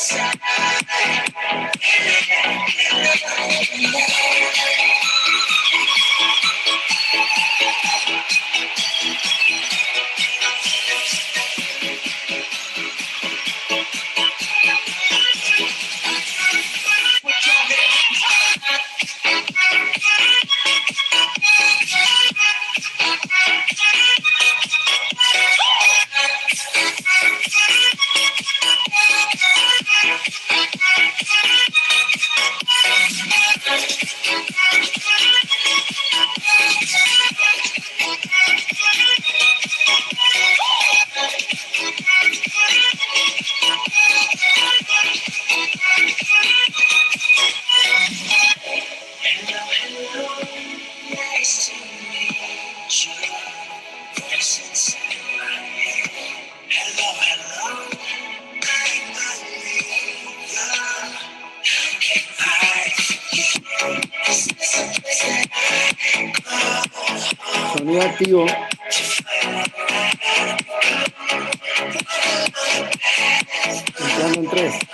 Thank muy activo. Entrando en tres.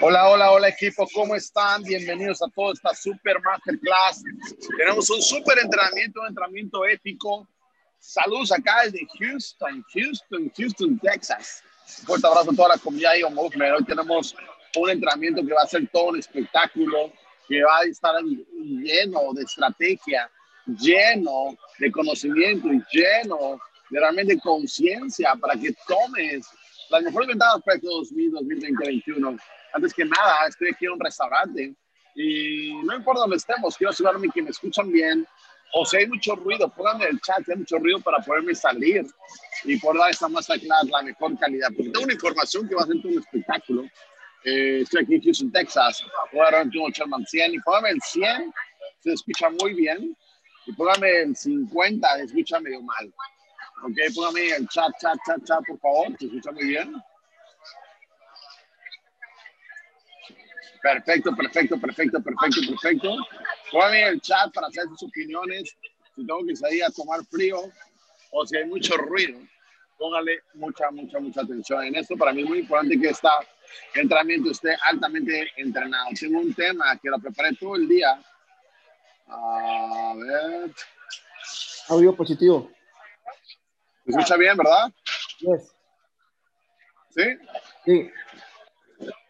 Hola, hola, hola equipo, ¿cómo están? Bienvenidos a toda esta super masterclass. Tenemos un super entrenamiento, un entrenamiento ético. Saludos acá desde Houston, Houston, Houston, Texas. Un fuerte abrazo a toda la comunidad de Movement. Hoy tenemos un entrenamiento que va a ser todo un espectáculo, que va a estar lleno de estrategia, lleno de conocimiento y lleno de realmente conciencia para que tomes las mejores ventajas para este 2020 2021 Antes que nada, estoy aquí en un restaurante y no importa dónde estemos, quiero asegurarme que me escuchan bien o si hay mucho ruido, pónganme en el chat si hay mucho ruido para poderme salir y poder dar esta masterclass la mejor calidad. Porque tengo una información que va a ser un espectáculo. Eh, estoy aquí en Houston, Texas. Voy a dar un Sherman 100 y póngame el 100, se escucha muy bien. Y póngame el 50, se escucha medio mal. Ok, póngame el chat, chat, chat, chat, por favor, se escucha muy bien. Perfecto, perfecto, perfecto, perfecto, perfecto. Póngame el chat para hacer sus opiniones. Si tengo que salir a tomar frío o si hay mucho ruido, póngale mucha, mucha, mucha atención en esto. Para mí es muy importante que este entrenamiento esté altamente entrenado. Tengo un tema que lo preparé todo el día. A ver. Audio positivo. ¿Me escucha bien, verdad? Yes. ¿Sí? Sí.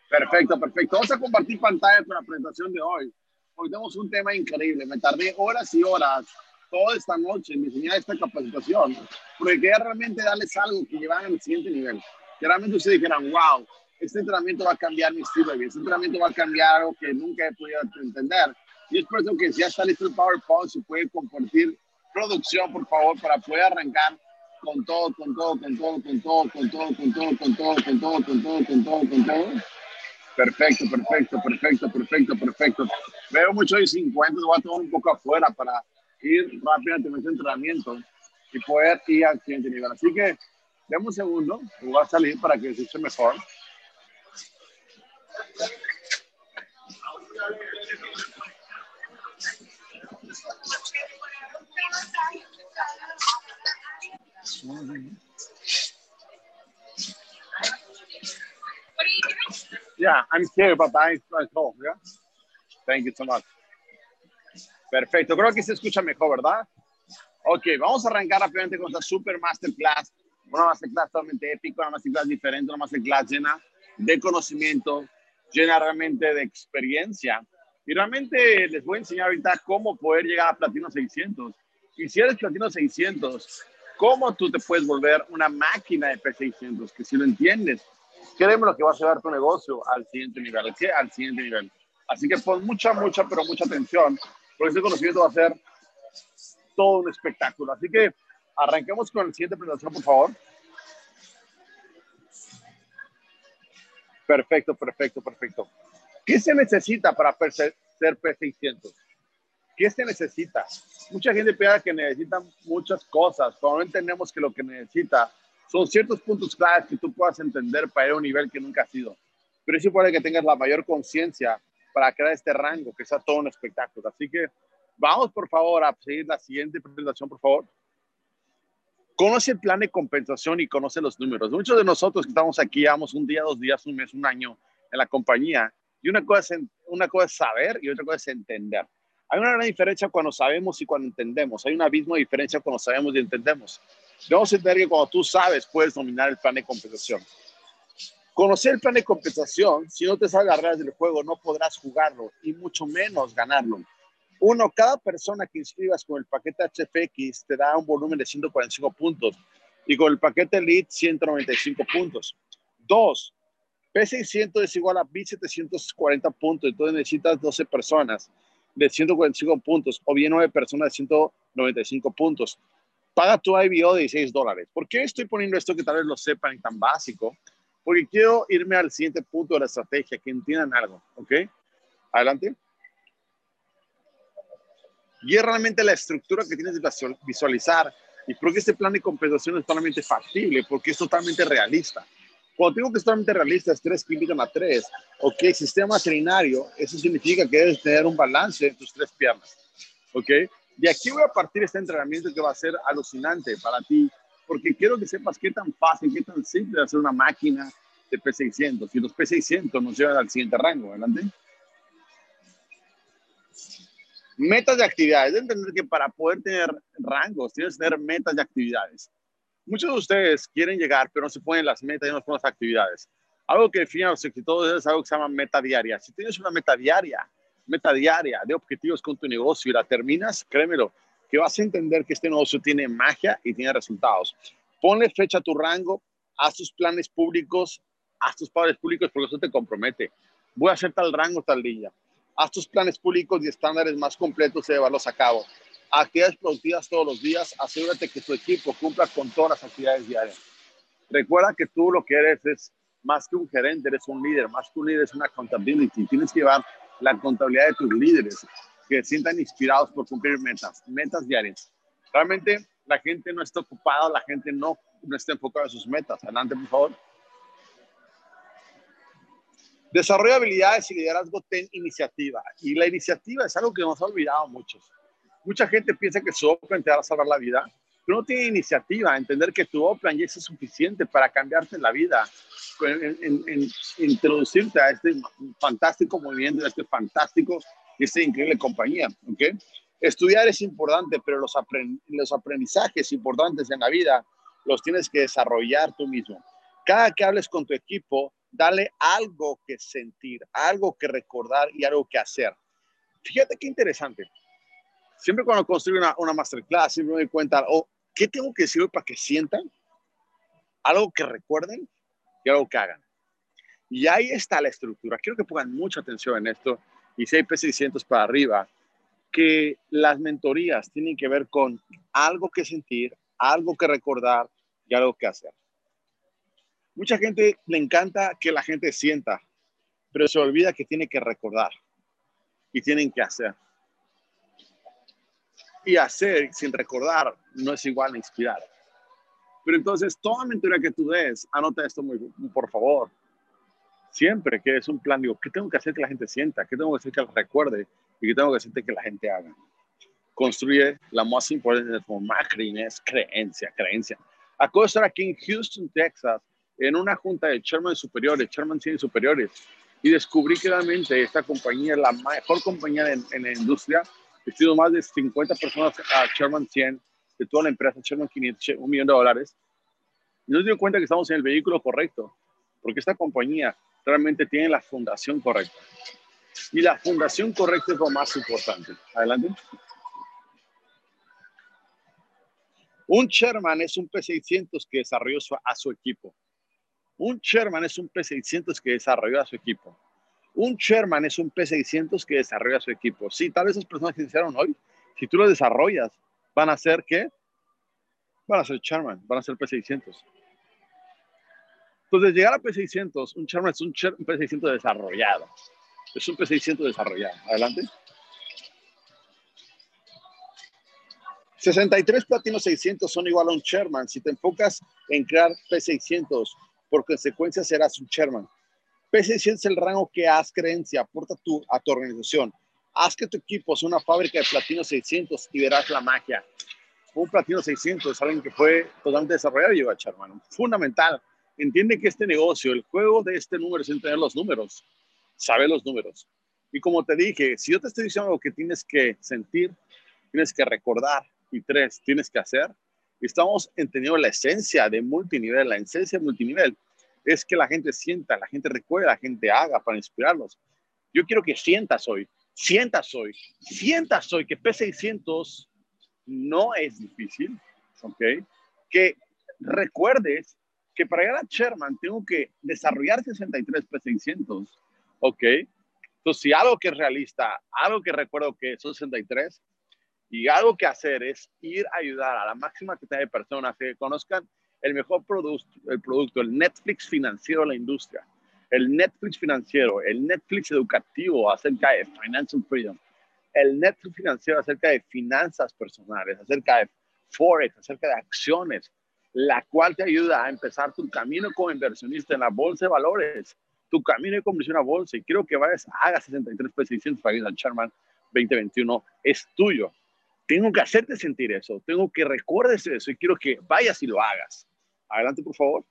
Perfecto, perfecto. Vamos a compartir pantalla con la presentación de hoy. Hoy tenemos un tema increíble. Me tardé horas y horas toda esta noche en diseñar esta capacitación porque quería realmente darles algo que llevaran al siguiente nivel. Que realmente ustedes dijeran, wow, este entrenamiento va a cambiar mi estilo de vida, este entrenamiento va a cambiar algo que nunca he podido entender. Y es por eso que ya está listo el PowerPoint, se puede compartir producción, por favor, para poder arrancar con todo, con todo, con todo, con todo, con todo, con todo, con todo, con todo, con todo, con todo, con todo. Perfecto, perfecto, perfecto, perfecto, perfecto. Veo mucho de 50, voy a tomar un poco afuera para ir rápidamente en este entrenamiento y poder ir al siguiente nivel. Así que, déme un segundo, voy a salir para que se escuche mejor. Yeah, I'm here, but I, yeah? Thank you so much. Perfecto, creo que se escucha mejor, ¿verdad? Ok, vamos a arrancar rápidamente con esta super masterclass. Una masterclass totalmente épica, una masterclass diferente, una masterclass llena de conocimiento, llena realmente de experiencia. Y realmente les voy a enseñar ahorita cómo poder llegar a Platino 600. Y si eres Platino 600, cómo tú te puedes volver una máquina de P600, que si lo entiendes, créeme lo que va a llevar tu negocio al siguiente nivel, ¿qué? Al siguiente nivel. Así que pon mucha, mucha, pero mucha atención, porque este conocimiento va a ser todo un espectáculo. Así que arranquemos con la siguiente presentación, por favor. Perfecto, perfecto, perfecto. ¿Qué se necesita para ser P600? ¿Qué se necesita? Mucha gente piensa que necesitan muchas cosas, pero no entendemos que lo que necesita son ciertos puntos claves que tú puedas entender para ir a un nivel que nunca has ido. Pero es importante que tengas la mayor conciencia para crear este rango, que sea todo un espectáculo. Así que vamos, por favor, a seguir la siguiente presentación, por favor. Conoce el plan de compensación y conoce los números. Muchos de nosotros que estamos aquí llevamos un día, dos días, un mes, un año en la compañía. Y una cosa, es, una cosa es saber y otra cosa es entender. Hay una gran diferencia cuando sabemos y cuando entendemos. Hay un abismo de diferencia cuando sabemos y entendemos. Debemos entender que cuando tú sabes, puedes dominar el plan de compensación. Conocer el plan de compensación, si no te sabes las reglas del juego, no podrás jugarlo y mucho menos ganarlo. Uno, cada persona que inscribas con el paquete HFX te da un volumen de 145 puntos y con el paquete Elite 195 puntos. Dos, P600 es igual a B740 puntos, entonces necesitas 12 personas de 145 puntos o bien 9 personas de 195 puntos. Paga tu IBO de 16 dólares. ¿Por qué estoy poniendo esto que tal vez lo sepan tan básico? Porque quiero irme al siguiente punto de la estrategia, que entiendan algo, ¿ok? Adelante. Y es realmente la estructura que tienes que visualizar y porque este plan de compensación es totalmente factible, porque es totalmente realista. Cuando digo que es totalmente realista, es 3 que invitan a 3, ok, sistema veterinario, eso significa que debes tener un balance en tus tres piernas, ok. De aquí voy a partir este entrenamiento que va a ser alucinante para ti, porque quiero que sepas qué tan fácil, qué tan simple es hacer una máquina de P600 y los P600 nos llevan al siguiente rango, adelante. Metas de actividades. Deben entender que para poder tener rangos, tienes que tener metas de actividades. Muchos de ustedes quieren llegar, pero no se ponen las metas y no se ponen las actividades. Algo que define a los exitosos es algo que se llama meta diaria. Si tienes una meta diaria, meta diaria de objetivos con tu negocio y la terminas, créemelo, que vas a entender que este negocio tiene magia y tiene resultados. Ponle fecha a tu rango, haz tus planes públicos, haz tus padres públicos porque eso te compromete. Voy a hacer tal rango tal día. Haz tus planes públicos y estándares más completos y llevarlos a cabo. Actividades productivas todos los días. Asegúrate que tu equipo cumpla con todas las actividades diarias. Recuerda que tú lo que eres es más que un gerente, eres un líder. Más que un líder es una accountability. Tienes que llevar la contabilidad de tus líderes que sientan inspirados por cumplir metas, metas diarias. Realmente la gente no está ocupada, la gente no, no está enfocada en sus metas. Adelante, por favor. Desarrolla habilidades y liderazgo, ten iniciativa. Y la iniciativa es algo que nos ha olvidado muchos. Mucha gente piensa que su Oplan te va a salvar la vida, pero no tiene iniciativa. Entender que tu Oplan ya es suficiente para cambiarte la vida, en, introducirte a este fantástico movimiento, a este fantástico esta increíble compañía. ¿okay? Estudiar es importante, pero los, los aprendizajes importantes en la vida los tienes que desarrollar tú mismo. Cada que hables con tu equipo, dale algo que sentir, algo que recordar y algo que hacer. Fíjate qué interesante. Siempre cuando construyo una, una masterclass, siempre me doy cuenta, oh, ¿qué tengo que decir para que sientan? Algo que recuerden y algo que hagan. Y ahí está la estructura. Quiero que pongan mucha atención en esto. Y si hay P600 para arriba, que las mentorías tienen que ver con algo que sentir, algo que recordar y algo que hacer. Mucha gente le encanta que la gente sienta, pero se olvida que tiene que recordar y tienen que hacer. Y hacer sin recordar no es igual a inspirar. Pero entonces, toda mentoría que tú des, anota esto muy, por favor. Siempre que es un plan, digo, ¿qué tengo que hacer que la gente sienta? ¿Qué tengo que hacer que la recuerde? ¿Y qué tengo que hacer que la gente haga? Construye la más importante de marketing es creencia, creencia. Acabo de estar aquí en Houston, Texas, en una junta de chairman superiores, chairman superiores, y descubrí que realmente esta compañía es la mejor compañía en la industria. He sido más de 50 personas a chairman 100 de toda la empresa, chairman 500, un millón de dólares. Y nos dio cuenta que estamos en el vehículo correcto, porque esta compañía realmente tiene la fundación correcta. Y la fundación correcta es lo más importante. Adelante. Un chairman es un P600 que desarrolló a su equipo. Un chairman es un P600 que desarrolló a su equipo. Un chairman es un P600 que desarrolla su equipo. Sí, tal vez esas personas que iniciaron hoy, si tú lo desarrollas, van a ser qué? Van a ser chairman, van a ser P600. Entonces, llegar a P600, un chairman es un, un P600 desarrollado. Es un P600 desarrollado. Adelante. 63 Platino 600 son igual a un chairman. Si te enfocas en crear P600, por consecuencia serás un chairman. P600 es el rango que haz creencia, aporta tú a tu organización. Haz que tu equipo sea una fábrica de Platino 600 y verás la magia. Un Platino 600 es alguien que fue totalmente desarrollado y llegó a chairman. Fundamental entiende que este negocio, el juego de este número es entender los números, sabe los números. Y como te dije, si yo te estoy diciendo algo que tienes que sentir, tienes que recordar y tres, tienes que hacer, estamos entendiendo la esencia de multinivel, la esencia de multinivel es que la gente sienta, la gente recuerde, la gente haga para inspirarlos. Yo quiero que sientas hoy, sientas hoy, sientas hoy que P600 no es difícil, ¿ok? Que recuerdes que para llegar a Sherman tengo que desarrollar 63 P600, ¿ok? Entonces, si algo que es realista, algo que recuerdo que son 63, y algo que hacer es ir a ayudar a la máxima cantidad de personas que conozcan el mejor producto, el producto, el Netflix financiero de la industria, el Netflix financiero, el Netflix educativo acerca de financial freedom, el Netflix financiero acerca de finanzas personales, acerca de forex, acerca de acciones, la cual te ayuda a empezar tu camino como inversionista en la bolsa de valores, tu camino de conversión a bolsa. Y quiero que vayas, haga 63 pesos 600 para ir al Charman 2021. Es tuyo. Tengo que hacerte sentir eso. Tengo que recuerdes eso y quiero que vayas y lo hagas. Adelante, por favor.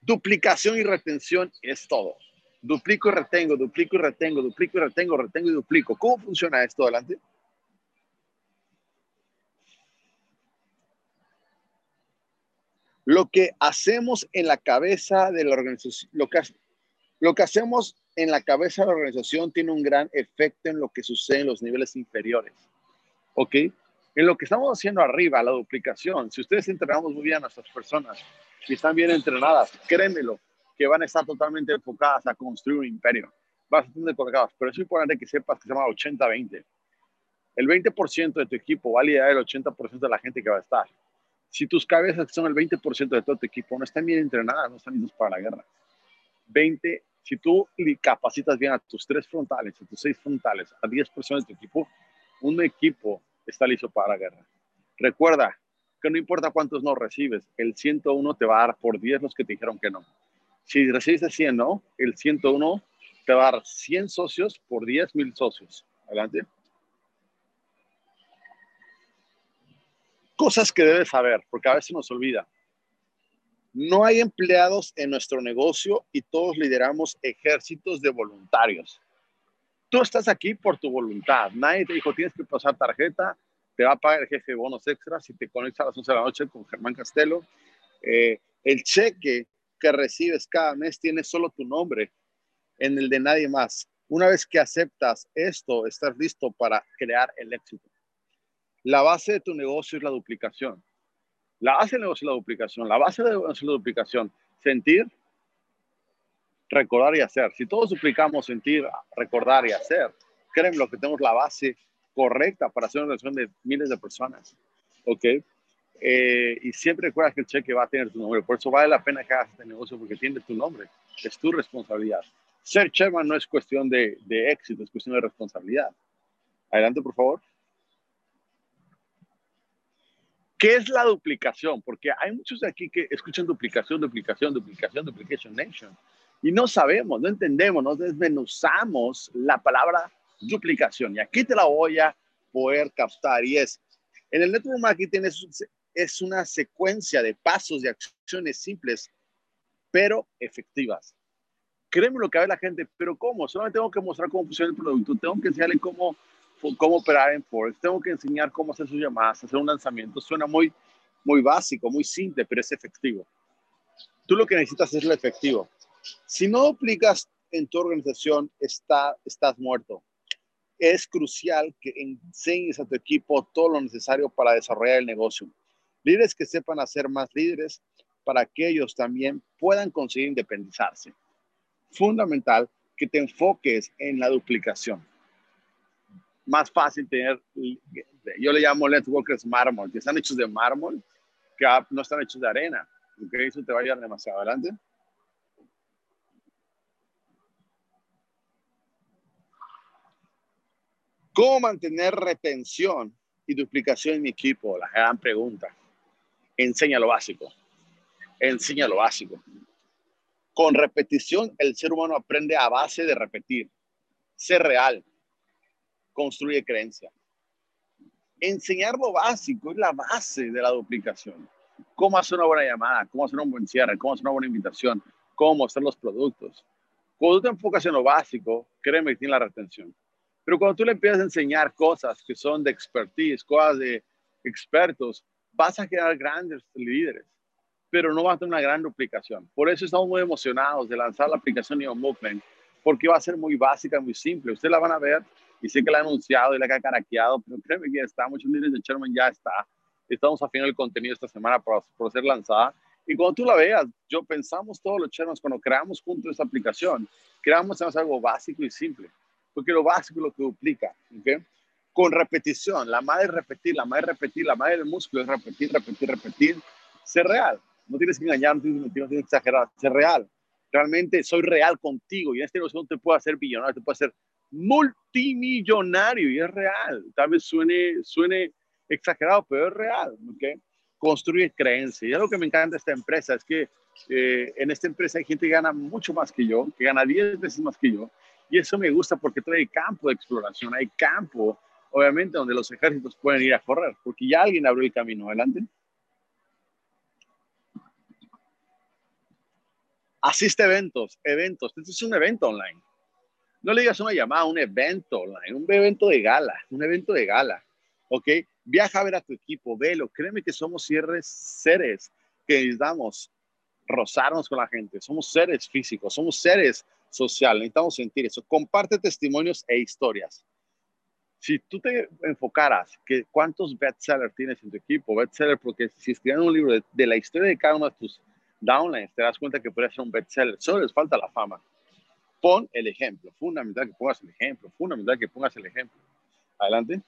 Duplicación y retención es todo. Duplico y retengo, duplico y retengo, duplico y retengo, retengo y duplico. ¿Cómo funciona esto? Adelante. lo que hacemos en la cabeza de la organización, lo que, lo que hacemos en la cabeza de la organización tiene un gran efecto en lo que sucede en los niveles inferiores. ¿Ok? En lo que estamos haciendo arriba, la duplicación, si ustedes entrenamos muy bien a nuestras personas y están bien entrenadas, créemelo, que van a estar totalmente enfocadas a construir un imperio. Bastante colocadas, pero es importante que sepas que se llama 80-20. El 20% de tu equipo va a liderar el 80% de la gente que va a estar. Si tus cabezas, que son el 20% de todo tu equipo, no están bien entrenadas, no están listos para la guerra. 20, si tú capacitas bien a tus tres frontales, a tus seis frontales, a 10 personas de tu equipo, un equipo está listo para la guerra. Recuerda que no importa cuántos no recibes, el 101 te va a dar por 10 los que te dijeron que no. Si recibes 100 no, el 101 te va a dar 100 socios por 10 mil socios. Adelante. Cosas que debes saber, porque a veces nos olvida. No hay empleados en nuestro negocio y todos lideramos ejércitos de voluntarios. Tú estás aquí por tu voluntad. Nadie te dijo, tienes que pasar tarjeta, te va a pagar el jefe de bonos extras si te conectas a las 11 de la noche con Germán Castelo. Eh, el cheque que recibes cada mes tiene solo tu nombre en el de nadie más. Una vez que aceptas esto, estás listo para crear el éxito. La base de tu negocio es la duplicación. La base del negocio es la duplicación. La base del negocio es la duplicación. Sentir, recordar y hacer. Si todos duplicamos sentir, recordar y hacer, créeme lo que tenemos la base correcta para hacer una relación de miles de personas. ¿Ok? Eh, y siempre recuerda que el cheque va a tener tu nombre. Por eso vale la pena que hagas este negocio porque tiene tu nombre. Es tu responsabilidad. Ser chairman no es cuestión de, de éxito, es cuestión de responsabilidad. Adelante, por favor. ¿Qué es la duplicación? Porque hay muchos de aquí que escuchan duplicación, duplicación, duplicación, duplication nation. Y no sabemos, no entendemos, no desmenuzamos la palabra duplicación. Y aquí te la voy a poder captar. Y es, en el network marketing es, es una secuencia de pasos, de acciones simples, pero efectivas. Créeme lo que ve la gente, pero ¿cómo? Solamente tengo que mostrar cómo funciona el producto, tengo que enseñarle cómo cómo operar en Forex, tengo que enseñar cómo hacer sus llamadas, hacer un lanzamiento. Suena muy, muy básico, muy simple, pero es efectivo. Tú lo que necesitas es lo efectivo. Si no aplicas en tu organización, está, estás muerto. Es crucial que enseñes a tu equipo todo lo necesario para desarrollar el negocio. Líderes que sepan hacer más líderes para que ellos también puedan conseguir independizarse. Fundamental que te enfoques en la duplicación más fácil tener, yo le llamo networkers mármol, que están hechos de mármol, que no están hechos de arena. ¿ok? Eso te va a ayudar demasiado adelante. ¿Cómo mantener retención y duplicación en mi equipo? La gran pregunta. Enseña lo básico. Enseña lo básico. Con repetición, el ser humano aprende a base de repetir. Ser real construye creencia. Enseñar lo básico es la base de la duplicación. Cómo hacer una buena llamada, cómo hacer un buen cierre, cómo hacer una buena invitación, cómo hacer los productos. Cuando tú te enfocas en lo básico, créeme que tiene la retención. Pero cuando tú le empiezas a enseñar cosas que son de expertise, cosas de expertos, vas a crear grandes líderes, pero no vas a tener una gran duplicación. Por eso estamos muy emocionados de lanzar la aplicación Neo Movement, porque va a ser muy básica, muy simple. Ustedes la van a ver y sé que la ha anunciado y la ha caraqueado, pero créeme que ya está, muchos líderes de Sherman ya está. Estamos afinando el contenido esta semana por, por ser lanzada. Y cuando tú la veas, yo pensamos todos los Shermans, cuando creamos juntos esta aplicación, creamos algo básico y simple, porque lo básico es lo que duplica, ¿ok? Con repetición, la madre es repetir, la madre es repetir, la madre del músculo es repetir, repetir, repetir, ser real. No tienes que engañar, no tienes, no tienes que exagerar, ser real. Realmente soy real contigo y en negocio no te puedo hacer billonario, te puedo hacer multimillonario y es real. Tal vez suene, suene exagerado, pero es real. ¿okay? Construye creencia. Y algo que me encanta de esta empresa es que eh, en esta empresa hay gente que gana mucho más que yo, que gana 10 veces más que yo. Y eso me gusta porque trae campo de exploración, hay campo, obviamente, donde los ejércitos pueden ir a correr, porque ya alguien abrió el camino. Adelante. Asiste a eventos, eventos. Este es un evento online. No le digas una llamada, un evento online, un evento de gala, un evento de gala. ¿Ok? Viaja a ver a tu equipo, velo. Créeme que somos seres, seres que necesitamos rozarnos con la gente. Somos seres físicos, somos seres sociales. Necesitamos sentir eso. Comparte testimonios e historias. Si tú te enfocaras que cuántos bestsellers tienes en tu equipo, bestseller, porque si escriben un libro de, de, la historia de cada uno de tus downlines, te das cuenta que puede ser un bestseller. Solo les falta la fama. Pon el ejemplo, fundamental que pongas el ejemplo, fundamental que pongas el ejemplo. Adelante.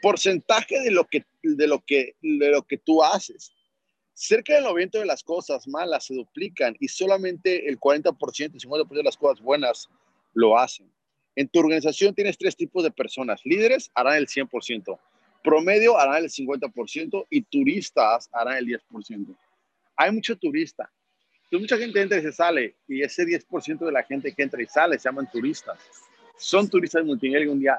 Porcentaje de lo que, de lo que, de lo que tú haces. Cerca del 90% de las cosas malas se duplican y solamente el 40% y 50% de las cosas buenas lo hacen. En tu organización tienes tres tipos de personas. Líderes harán el 100%, promedio harán el 50% y turistas harán el 10% hay mucho turista. Mucha gente entra y se sale, y ese 10% de la gente que entra y sale se llaman turistas. Son turistas multinivel. Algún día,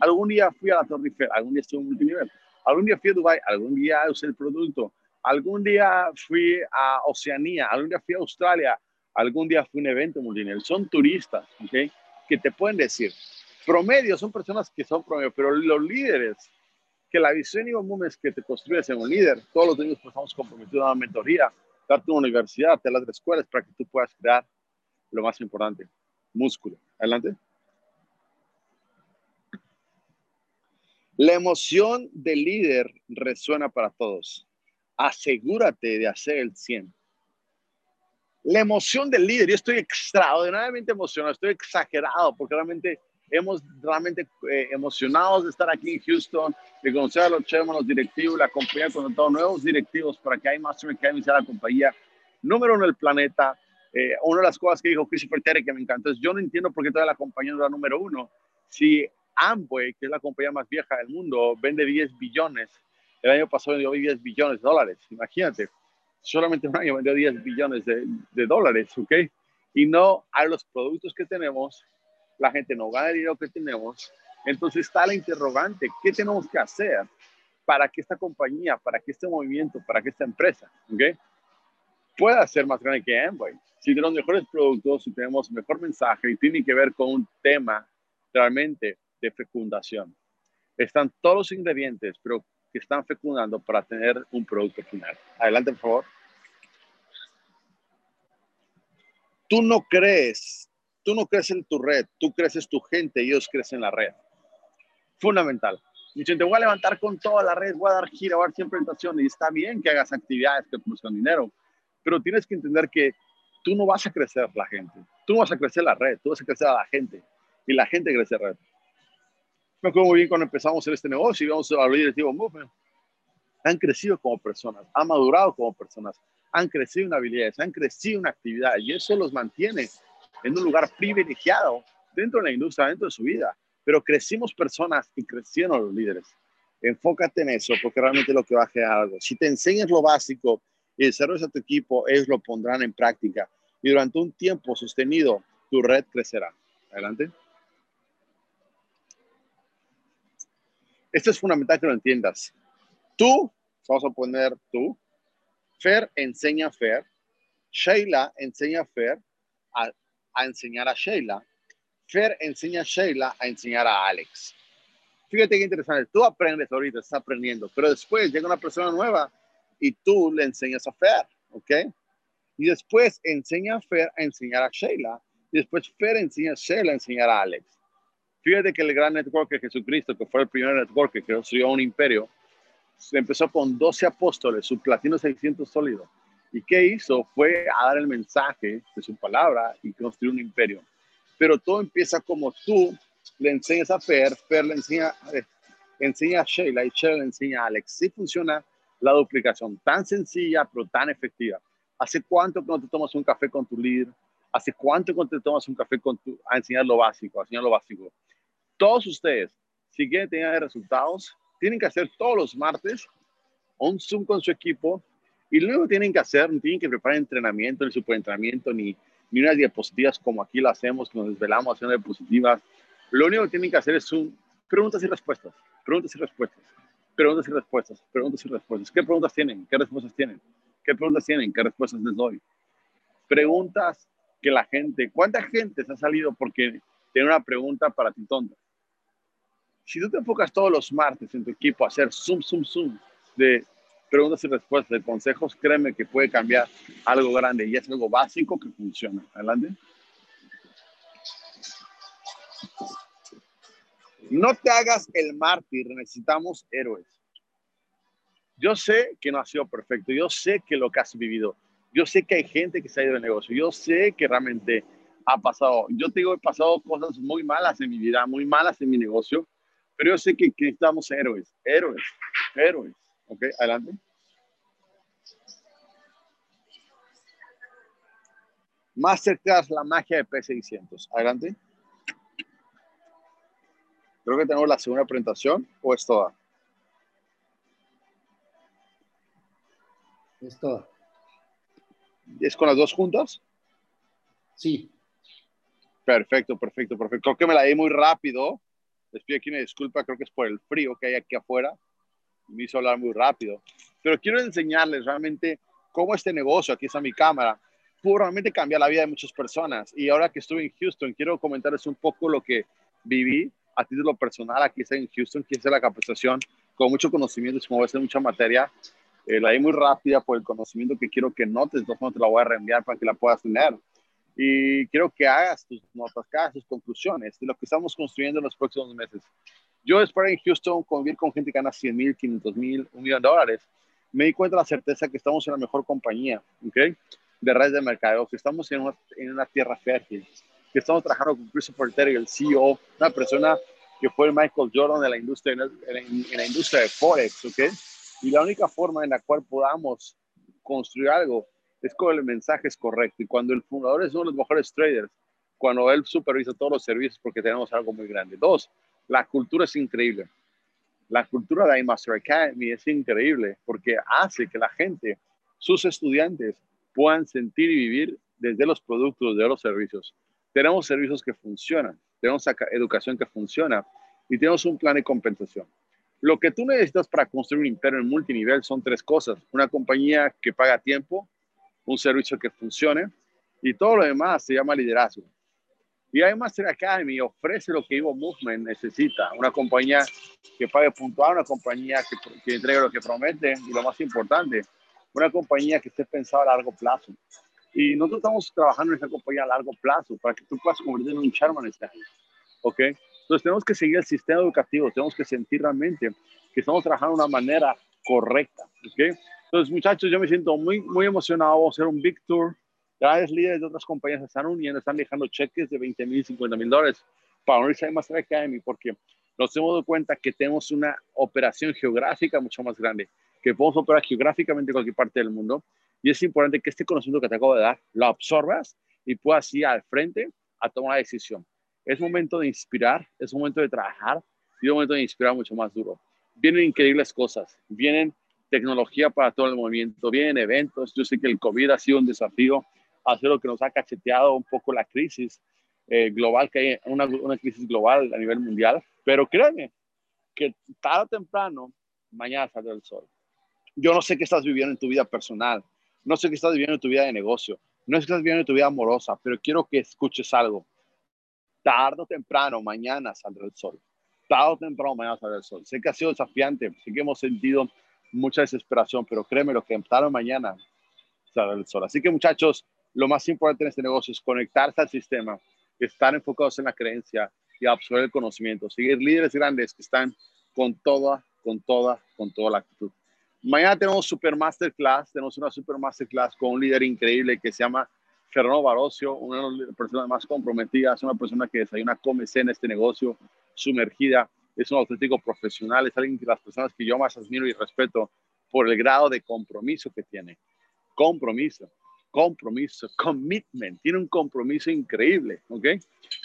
algún día fui a la Torre Eiffel, algún día estuve en multinivel, algún día fui a Dubai, algún día usé el producto, algún día fui a Oceanía, algún día fui a Australia, algún día fui a un evento multinivel. Son turistas, ¿ok? Que te pueden decir. Promedio son personas que son promedio, pero los líderes que la visión y es que te construyes en un líder. Todos los niños pues, estamos comprometidos a una mentoría, darte una universidad, te las escuelas para que tú puedas crear lo más importante, músculo. Adelante. La emoción del líder resuena para todos. Asegúrate de hacer el 100. La emoción del líder, yo estoy extraordinariamente emocionado, estoy exagerado porque realmente hemos realmente eh, emocionados de estar aquí en Houston, de conocer a los chairman, los directivos, la compañía con todos nuevos directivos para que hay más que iniciar la compañía número uno del planeta. Eh, una de las cosas que dijo Christopher Terry que me encantó es, yo no entiendo por qué toda la compañía no era número uno. Si Amway, que es la compañía más vieja del mundo, vende 10 billones, el año pasado vendió 10 billones de dólares, imagínate, solamente un año vendió 10 billones de, de dólares, ¿ok? Y no hay los productos que tenemos, la gente no gana el dinero que tenemos. Entonces está la interrogante, ¿qué tenemos que hacer para que esta compañía, para que este movimiento, para que esta empresa, ¿okay? pueda ser más grande que Amway? Si tenemos mejores productos, si tenemos mejor mensaje y tiene que ver con un tema realmente de fecundación. Están todos los ingredientes, pero que están fecundando para tener un producto final. Adelante, por favor. Tú no crees Tú no crees en tu red, tú creces tu gente y ellos crecen la red. Fundamental. Dicen, te voy a levantar con toda la red, voy a dar gira, voy a dar 100 presentaciones y está bien que hagas actividades que produzcan dinero, pero tienes que entender que tú no vas a crecer la gente, tú no vas a crecer la red, tú vas a crecer a la gente y la gente crece red. Me acuerdo muy bien cuando empezamos en este negocio y vamos a abrir directivo Movement. Han crecido como personas, han madurado como personas, han crecido en habilidades, han crecido en actividad y eso los mantiene en un lugar privilegiado dentro de la industria, dentro de su vida. Pero crecimos personas y crecieron los líderes. Enfócate en eso porque realmente lo que va a generar algo. Si te enseñas lo básico y desarrollas a tu equipo, ellos lo pondrán en práctica. Y durante un tiempo sostenido, tu red crecerá. Adelante. Esto es fundamental que lo entiendas. Tú, vamos a poner tú, Fer enseña a Fer, Sheila enseña a Fer, a enseñar a Sheila. Fer enseña a Sheila a enseñar a Alex. Fíjate qué interesante. Tú aprendes ahorita, estás aprendiendo, pero después llega una persona nueva y tú le enseñas a Fer, ¿ok? Y después enseña a Fer a enseñar a Sheila. Y después Fer enseña a Sheila a enseñar a Alex. Fíjate que el gran network de Jesucristo, que fue el primer network que construyó un imperio, empezó con 12 apóstoles, su platino 600 sólido. ¿Y qué hizo? Fue a dar el mensaje de su palabra y construir un imperio. Pero todo empieza como tú le enseñas a Fer, Fer le enseña, eh, enseña a Sheila y Sheila le enseña a Alex. Sí funciona la duplicación, tan sencilla pero tan efectiva. ¿Hace cuánto que no te tomas un café con tu líder? ¿Hace cuánto que no te tomas un café con tu, a enseñar lo básico, a enseñar lo básico? Todos ustedes, si quieren tener resultados, tienen que hacer todos los martes un Zoom con su equipo y luego tienen que hacer, no tienen que preparar entrenamiento, ni superentrenamiento, ni, ni unas diapositivas como aquí lo hacemos, que nos desvelamos haciendo diapositivas. Lo único que tienen que hacer es un preguntas y respuestas, preguntas y respuestas, preguntas y respuestas, preguntas y respuestas. ¿Qué preguntas tienen? ¿Qué respuestas tienen? ¿Qué preguntas tienen? ¿Qué respuestas les doy? Preguntas que la gente, ¿cuánta gente se ha salido porque tiene una pregunta para ti tonta? Si tú te enfocas todos los martes en tu equipo a hacer zoom, zoom, zoom de preguntas y respuestas de consejos, créeme que puede cambiar algo grande y es algo básico que funciona. Adelante. No te hagas el mártir, necesitamos héroes. Yo sé que no ha sido perfecto, yo sé que lo que has vivido, yo sé que hay gente que se ha ido de negocio, yo sé que realmente ha pasado, yo te digo, he pasado cosas muy malas en mi vida, muy malas en mi negocio, pero yo sé que necesitamos héroes, héroes, héroes. Ok, adelante. Masterclass, la magia de P600. Adelante. Creo que tenemos la segunda presentación o es toda. Es toda. ¿Es con las dos juntas? Sí. Perfecto, perfecto, perfecto. Creo que me la di muy rápido. Les pido aquí una disculpa, creo que es por el frío que hay aquí afuera me hizo hablar muy rápido. Pero quiero enseñarles realmente cómo este negocio, aquí está mi cámara, pudo realmente cambiar la vida de muchas personas. Y ahora que estuve en Houston, quiero comentarles un poco lo que viví a título personal aquí está en Houston, que es la capacitación con mucho conocimiento, como hacer mucha materia, eh, la di muy rápida por el conocimiento que quiero que notes, entonces te la voy a reenviar para que la puedas tener. Y quiero que hagas tus notas, que hagas tus conclusiones de lo que estamos construyendo en los próximos meses. Yo espero en Houston convivir con gente que gana 100 mil, 500 mil, un millón de dólares. Me di cuenta de la certeza que estamos en la mejor compañía, ¿ok? De redes de mercado, que estamos en una, en una tierra fértil, que estamos trabajando con Christopher Terry, el CEO, una persona que fue el Michael Jordan de la industria, en, en la industria de Forex, ¿ok? Y la única forma en la cual podamos construir algo es con el mensaje es correcto. Y cuando el fundador es uno de los mejores traders, cuando él supervisa todos los servicios porque tenemos algo muy grande. Dos, la cultura es increíble. La cultura de iMaster Academy es increíble porque hace que la gente, sus estudiantes, puedan sentir y vivir desde los productos, de los servicios. Tenemos servicios que funcionan, tenemos educación que funciona y tenemos un plan de compensación. Lo que tú necesitas para construir un imperio en multinivel son tres cosas. Una compañía que paga tiempo, un servicio que funcione y todo lo demás se llama liderazgo. Y Master Academy ofrece lo que Evo Movement necesita. Una compañía que pague puntual, una compañía que, que entregue lo que promete y lo más importante, una compañía que esté pensada a largo plazo. Y nosotros estamos trabajando en esa compañía a largo plazo para que tú puedas convertirte en un chairman este año. ¿Ok? Entonces tenemos que seguir el sistema educativo, tenemos que sentir realmente que estamos trabajando de una manera correcta. ¿okay? Entonces, muchachos, yo me siento muy, muy emocionado. Vamos a hacer un big tour. Grandes líderes de otras compañías están uniendo, están dejando cheques de 20 mil, 50 mil dólares para unirse a Master Academy porque nos hemos dado cuenta que tenemos una operación geográfica mucho más grande, que podemos operar geográficamente en cualquier parte del mundo. Y es importante que este conocimiento que te acabo de dar lo absorbas y puedas ir al frente a tomar la decisión. Es momento de inspirar, es momento de trabajar y es momento de inspirar mucho más duro. Vienen increíbles cosas, vienen tecnología para todo el movimiento, vienen eventos. Yo sé que el COVID ha sido un desafío, ha sido lo que nos ha cacheteado un poco la crisis eh, global, que hay una, una crisis global a nivel mundial, pero créanme que tarde o temprano, mañana saldrá el sol. Yo no sé qué estás viviendo en tu vida personal, no sé qué estás viviendo en tu vida de negocio, no sé qué estás viviendo en tu vida amorosa, pero quiero que escuches algo tarde o temprano, mañana saldrá el sol. Tarde o temprano, mañana saldrá el sol. Sé que ha sido desafiante, sé que hemos sentido mucha desesperación, pero créeme lo que o mañana saldrá el sol. Así que muchachos, lo más importante en este negocio es conectarse al sistema, estar enfocados en la creencia y absorber el conocimiento, seguir líderes grandes que están con toda, con toda, con toda la actitud. Mañana tenemos Super Masterclass, tenemos una Super Masterclass con un líder increíble que se llama Fernando Barocio, una de las personas más comprometidas, una persona que desayuna, come, cena este negocio, sumergida, es un auténtico profesional, es alguien que las personas que yo más admiro y respeto por el grado de compromiso que tiene. Compromiso, compromiso, commitment, tiene un compromiso increíble, ¿ok?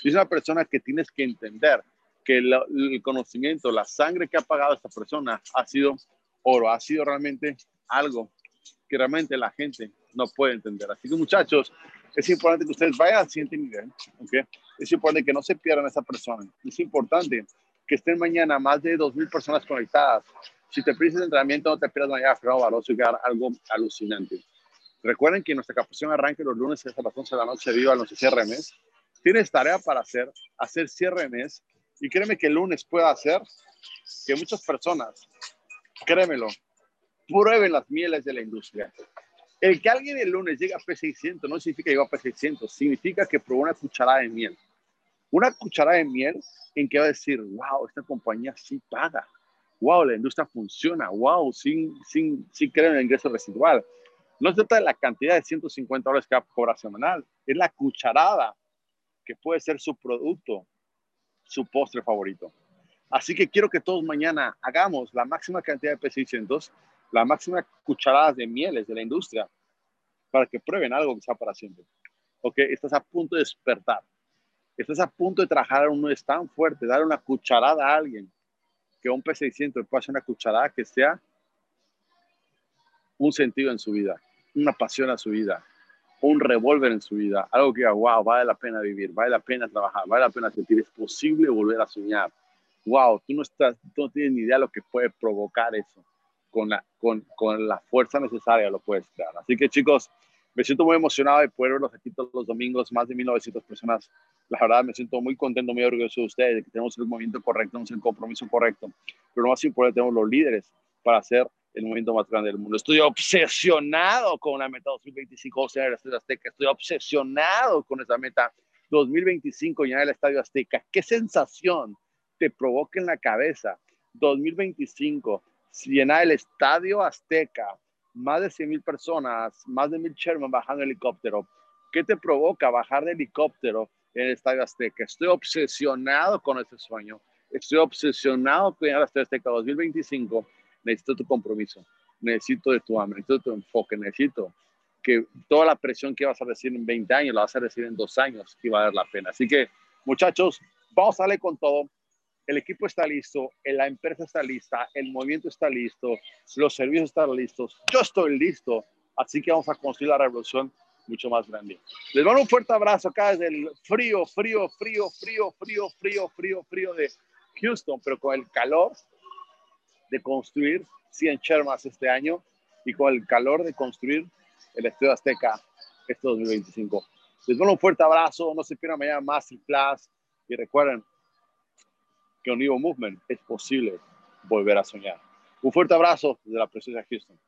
Es una persona que tienes que entender que el conocimiento, la sangre que ha pagado esta persona ha sido oro, ha sido realmente algo que realmente la gente no puede entender. Así que muchachos, es importante que ustedes vayan al siguiente nivel, ¿ok? Es importante que no se pierdan a esa persona. Es importante que estén mañana más de 2.000 personas conectadas. Si te pierdes el entrenamiento, no te pierdas mañana Fernando y algo alucinante. Recuerden que nuestra capacitación arranca los lunes hasta las 11 de la noche viva los cierre mes. Tienes tarea para hacer, hacer cierre mes. Y créeme que el lunes pueda hacer que muchas personas, créemelo, prueben las mieles de la industria. El que alguien el lunes llegue a P600 no significa que llegó a P600, significa que probó una cucharada de miel. Una cucharada de miel en que va a decir, wow, esta compañía sí paga. Wow, la industria funciona. Wow, sin, sin, sin creer en el ingreso residual. No se trata de la cantidad de 150 dólares que va a cobrar semanal, es la cucharada que puede ser su producto, su postre favorito. Así que quiero que todos mañana hagamos la máxima cantidad de P600 la máxima cucharada de mieles de la industria para que prueben algo que sea para siempre. Ok, estás a punto de despertar. Estás a punto de trabajar uno es tan fuerte, dar una cucharada a alguien que un P600 puede hacer una cucharada que sea un sentido en su vida, una pasión a su vida, un revólver en su vida, algo que, wow, vale la pena vivir, vale la pena trabajar, vale la pena sentir, es posible volver a soñar. Wow, tú no, estás, tú no tienes ni idea de lo que puede provocar eso con la, con, con la fuerza necesaria lo puedes crear. Así que chicos, Me siento muy emocionado de poder verlos aquí todos los domingos, más de 1900 personas. La verdad, me siento muy contento, muy orgulloso de ustedes, de que tenemos el movimiento correcto, tenemos el compromiso correcto. Pero lo más importante, tenemos los líderes para hacer el movimiento más grande del mundo. Estoy obsesionado con la meta 2025 llenar el Estadio Azteca. Estoy obsesionado con esa meta 2025 llenar el Estadio Azteca. ¿Qué sensación te provoca en la cabeza 2025 llenar el Estadio Azteca? Más de 100 mil personas, más de mil Sherman bajando helicóptero. ¿Qué te provoca bajar de helicóptero en el Estadio Azteca? Estoy obsesionado con ese sueño. Estoy obsesionado con el Estadio Azteca 2025 necesito tu compromiso, necesito de tu hambre, necesito tu enfoque, necesito que toda la presión que vas a recibir en 20 años la vas a recibir en dos años y va a dar la pena. Así que, muchachos, vamos a darle con todo. El equipo está listo, la empresa está lista, el movimiento está listo, los servicios están listos, yo estoy listo, así que vamos a construir la revolución mucho más grande. Les mando un fuerte abrazo acá desde el frío, frío, frío, frío, frío, frío, frío, frío de Houston, pero con el calor de construir 100 Shermas este año y con el calor de construir el Estadio Azteca este 2025. Les doy un fuerte abrazo, no se pierdan mañana Masterclass y recuerden que un Evo Movement es posible volver a soñar. Un fuerte abrazo desde la presencia de Houston.